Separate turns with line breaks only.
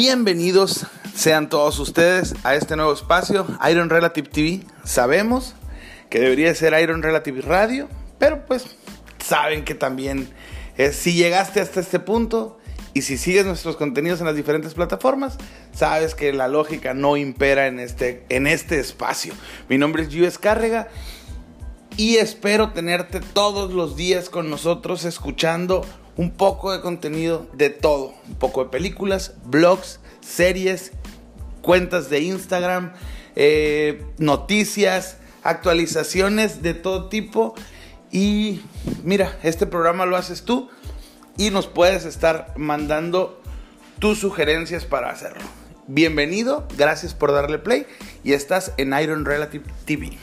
Bienvenidos sean todos ustedes a este nuevo espacio, Iron Relative TV. Sabemos que debería ser Iron Relative Radio, pero pues saben que también es, si llegaste hasta este punto y si sigues nuestros contenidos en las diferentes plataformas, sabes que la lógica no impera en este, en este espacio. Mi nombre es Jules Cárrega y espero tenerte todos los días con nosotros escuchando un poco de contenido de todo, un poco de películas, blogs, series, cuentas de Instagram, eh, noticias, actualizaciones de todo tipo. Y mira, este programa lo haces tú y nos puedes estar mandando tus sugerencias para hacerlo. Bienvenido, gracias por darle play y estás en Iron Relative TV.